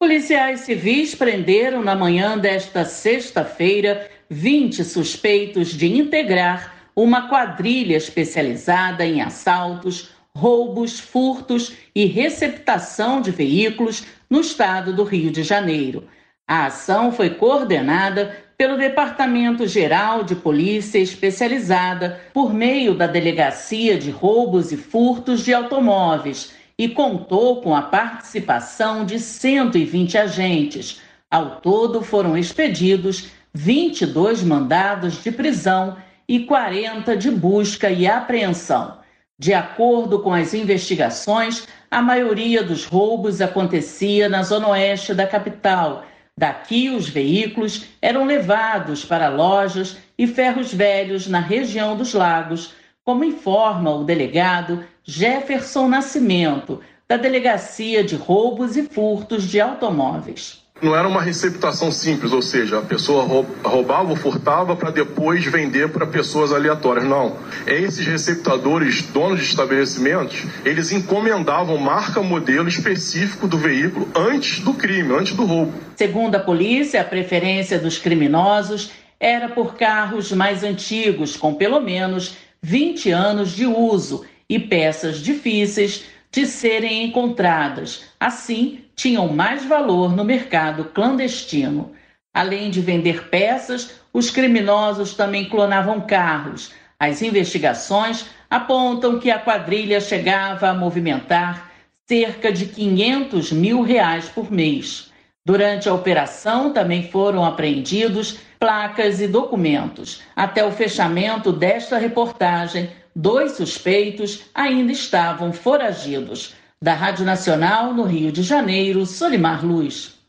Policiais civis prenderam na manhã desta sexta-feira 20 suspeitos de integrar uma quadrilha especializada em assaltos, roubos, furtos e receptação de veículos no estado do Rio de Janeiro. A ação foi coordenada pelo Departamento Geral de Polícia Especializada por meio da Delegacia de Roubos e Furtos de Automóveis e contou com a participação de 120 agentes. Ao todo foram expedidos 22 mandados de prisão e 40 de busca e apreensão. De acordo com as investigações, a maioria dos roubos acontecia na zona oeste da capital. Daqui, os veículos eram levados para lojas e ferros velhos na região dos lagos, como informa o delegado Jefferson Nascimento, da Delegacia de Roubos e Furtos de Automóveis. Não era uma receptação simples, ou seja, a pessoa roubava ou furtava para depois vender para pessoas aleatórias. Não. Esses receptadores, donos de estabelecimentos, eles encomendavam marca, modelo específico do veículo antes do crime, antes do roubo. Segundo a polícia, a preferência dos criminosos era por carros mais antigos, com pelo menos 20 anos de uso e peças difíceis de serem encontradas. Assim, tinham mais valor no mercado clandestino. Além de vender peças, os criminosos também clonavam carros. As investigações apontam que a quadrilha chegava a movimentar cerca de 500 mil reais por mês. Durante a operação também foram apreendidos placas e documentos. Até o fechamento desta reportagem, dois suspeitos ainda estavam foragidos. Da Rádio Nacional, no Rio de Janeiro, Solimar Luz.